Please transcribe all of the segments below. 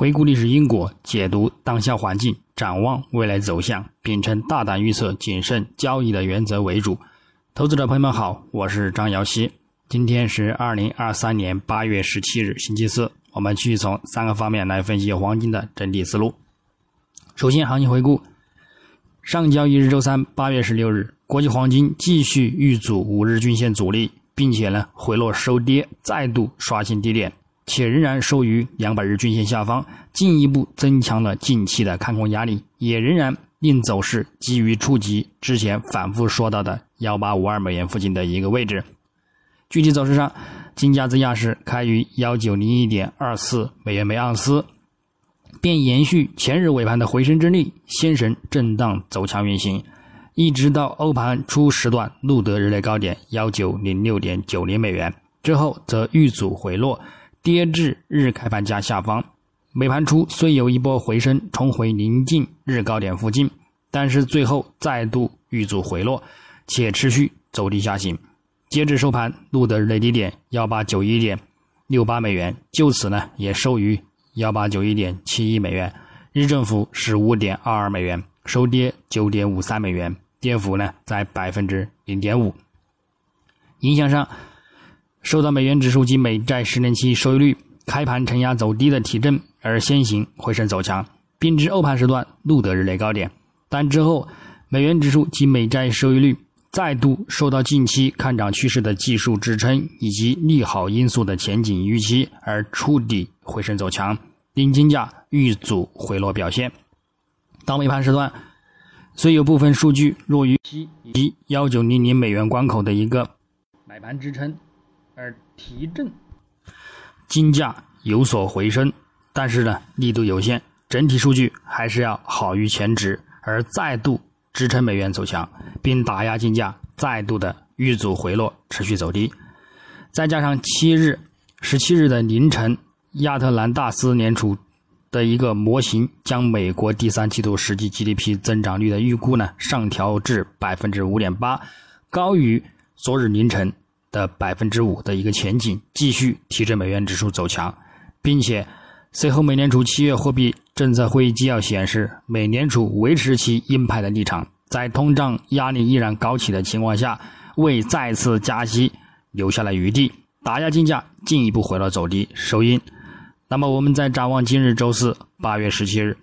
回顾历史因果，解读当下环境，展望未来走向，秉承大胆预测、谨慎交易的原则为主。投资者朋友们好，我是张瑶希。今天是二零二三年八月十七日，星期四。我们继续从三个方面来分析黄金的整体思路。首先，行情回顾：上交易日周三八月十六日，国际黄金继续遇阻五日均线阻力，并且呢回落收跌，再度刷新低点。且仍然收于两百日均线下方，进一步增强了近期的看空压力，也仍然令走势基于触及之前反复说到的幺八五二美元附近的一个位置。具体走势上，金价自亚市开于幺九零一点二四美元每盎司，便延续前日尾盘的回升之力，先神震荡走强运行，一直到欧盘初时段录得日内高点幺九零六点九零美元之后，则遇阻回落。跌至日开盘价下方，尾盘初虽有一波回升，重回临近日高点附近，但是最后再度遇阻回落，且持续走低下行。截至收盘，录得日内低点幺八九一点六八美元，就此呢也收于幺八九一点七一美元，日振幅十五点二二美元，收跌九点五三美元，跌幅呢在百分之零点五。影响上。受到美元指数及美债十年期收益率开盘承压走低的提振而先行回升走强，并至欧盘时段录得日内高点，但之后美元指数及美债收益率再度受到近期看涨趋势的技术支撑以及利好因素的前景预期而触底回升走强，令金价遇阻回落表现。到尾盘时段，虽有部分数据弱于期以及幺九零零美元关口的一个买盘支撑。而提振金价有所回升，但是呢力度有限，整体数据还是要好于前值，而再度支撑美元走强，并打压金价再度的遇阻回落，持续走低。再加上七日、十七日的凌晨，亚特兰大斯联储的一个模型将美国第三季度实际 GDP 增长率的预估呢上调至百分之五点八，高于昨日凌晨。的百分之五的一个前景，继续提振美元指数走强，并且随后美联储七月货币政策会议纪要显示，美联储维持其鹰派的立场，在通胀压力依然高企的情况下，为再次加息留下了余地，打压金价进一步回落走低收阴。那么我们再展望今日周四八月十七日，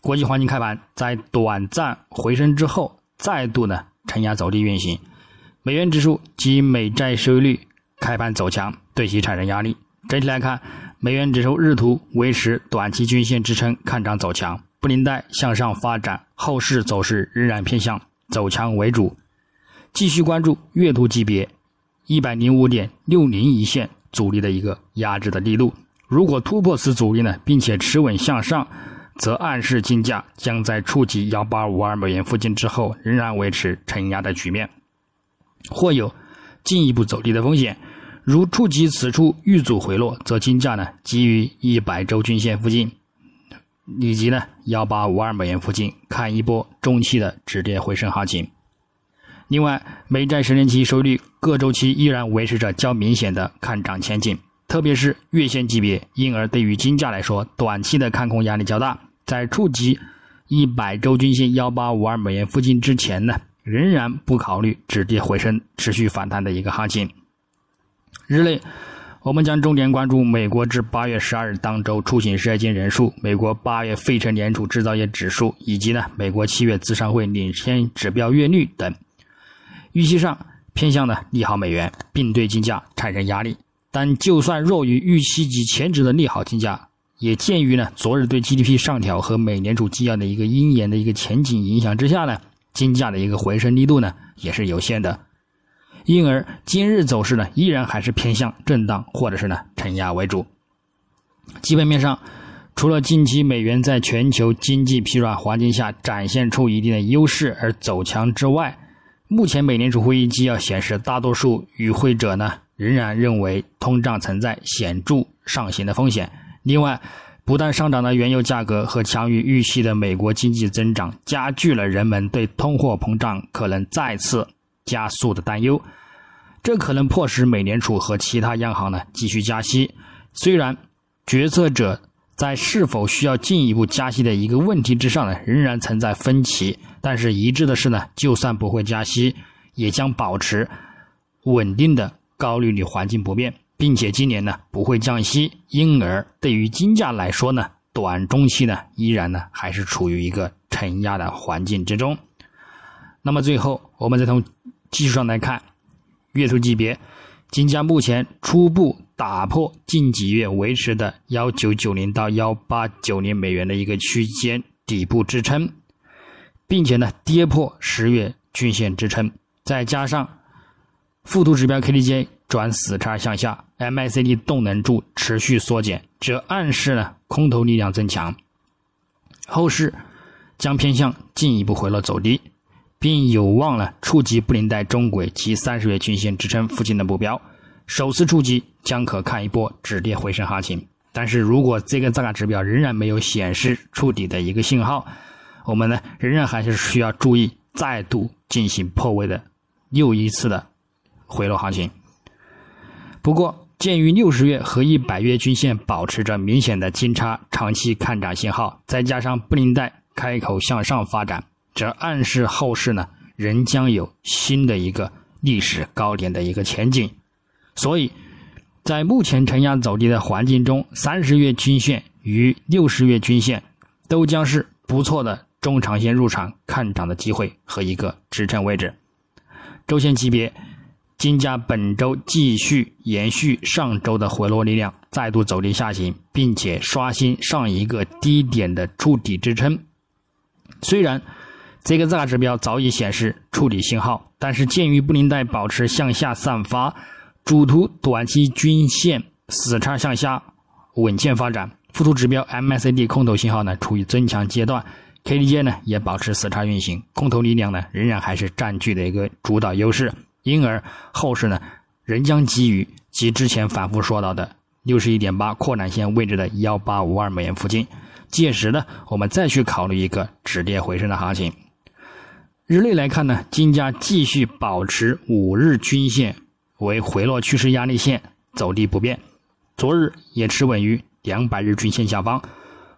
国际黄金开盘在短暂回升之后，再度呢承压走低运行。美元指数及美债收益率开盘走强，对其产生压力。整体来看，美元指数日图维持短期均线支撑，看涨走强，布林带向上发展，后市走势仍然偏向走强为主。继续关注月图级别一百零五点六零一线阻力的一个压制的力度，如果突破此阻力呢，并且持稳向上，则暗示金价将在触及幺八五二美元附近之后，仍然维持承压的局面。或有进一步走低的风险，如触及此处遇阻回落，则金价呢基于一百周均线附近，以及呢幺八五二美元附近看一波中期的止跌回升行情。另外，美债十年期收益率各周期依然维持着较明显的看涨前景，特别是月线级别，因而对于金价来说，短期的看空压力较大。在触及一百周均线幺八五二美元附近之前呢。仍然不考虑止跌回升、持续反弹的一个行情。日内，我们将重点关注美国至八月十二日当周出行失业金人数、美国八月费城联储制造业指数以及呢美国七月资商会领先指标月率等。预期上偏向呢利好美元，并对金价产生压力。但就算弱于预期及前值的利好金价，也鉴于呢昨日对 GDP 上调和美联储纪要的一个鹰眼的一个前景影响之下呢。金价的一个回升力度呢，也是有限的，因而今日走势呢，依然还是偏向震荡或者是呢承压为主。基本面上，除了近期美元在全球经济疲软环境下展现出一定的优势而走强之外，目前美联储会议纪要显示，大多数与会者呢仍然认为通胀存在显著上行的风险。另外，不断上涨的原油价格和强于预期的美国经济增长，加剧了人们对通货膨胀可能再次加速的担忧。这可能迫使美联储和其他央行呢继续加息。虽然决策者在是否需要进一步加息的一个问题之上呢，仍然存在分歧。但是一致的是呢，就算不会加息，也将保持稳定的高利率环境不变，并且今年呢不会降息，因而对于金价来说呢，短中期呢依然呢还是处于一个承压的环境之中。那么最后，我们再从技术上来看，月图级别，金价目前初步。打破近几月维持的幺九九零到幺八九零美元的一个区间底部支撑，并且呢跌破十月均线支撑，再加上附图指标 KDJ 转死叉向下，MACD 动能柱持续缩减，这暗示呢空头力量增强，后市将偏向进一步回落走低，并有望呢触及布林带中轨及三十月均线支撑附近的目标。首次触及将可看一波止跌回升行情，但是如果这个价格指标仍然没有显示触底的一个信号，我们呢仍然还是需要注意再度进行破位的又一次的回落行情。不过，鉴于六十月和一百月均线保持着明显的金叉长期看涨信号，再加上布林带开口向上发展，这暗示后市呢仍将有新的一个历史高点的一个前景。所以，在目前承压走低的环境中，三十月均线与六十月均线都将是不错的中长线入场看涨的机会和一个支撑位置。周线级别，金价本周继续延续上周的回落力量，再度走低下行，并且刷新上一个低点的触底支撑。虽然这个价指标早已显示触底信号，但是鉴于布林带保持向下散发。主图短期均线死叉向下稳健发展，附图指标 MACD 空头信号呢处于增强阶段，KDJ 呢也保持死叉运行，空头力量呢仍然还是占据的一个主导优势，因而后市呢仍将基于及之前反复说到的六十一点八扩展线位置的幺八五二美元附近，届时呢我们再去考虑一个止跌回升的行情。日内来看呢，金价继续保持五日均线。为回落趋势压力线走低不变，昨日也持稳于两百日均线下方，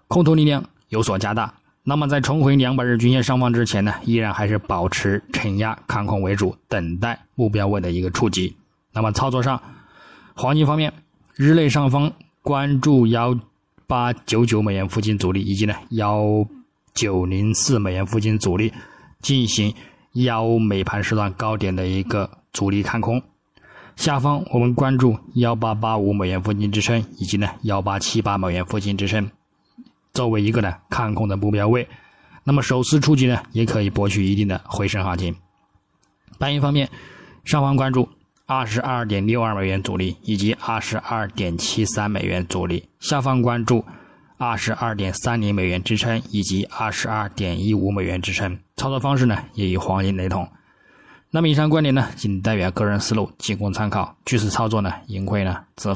空头力量有所加大。那么在重回两百日均线上方之前呢，依然还是保持承压看空为主，等待目标位的一个触及。那么操作上，黄金方面，日内上方关注幺八九九美元附近阻力，以及呢幺九零四美元附近阻力，进行幺美盘时段高点的一个阻力看空。下方我们关注幺八八五美元附近支撑，以及呢幺八七八美元附近支撑，作为一个呢看空的目标位。那么首次触及呢，也可以博取一定的回升行情。白银方面，上方关注二十二点六二美元阻力，以及二十二点七三美元阻力；下方关注二十二点三零美元支撑，以及二十二点一五美元支撑。操作方式呢，也与黄金雷同。那么以上观点呢，仅代表个人思路，仅供参考。据此操作呢，盈亏呢自。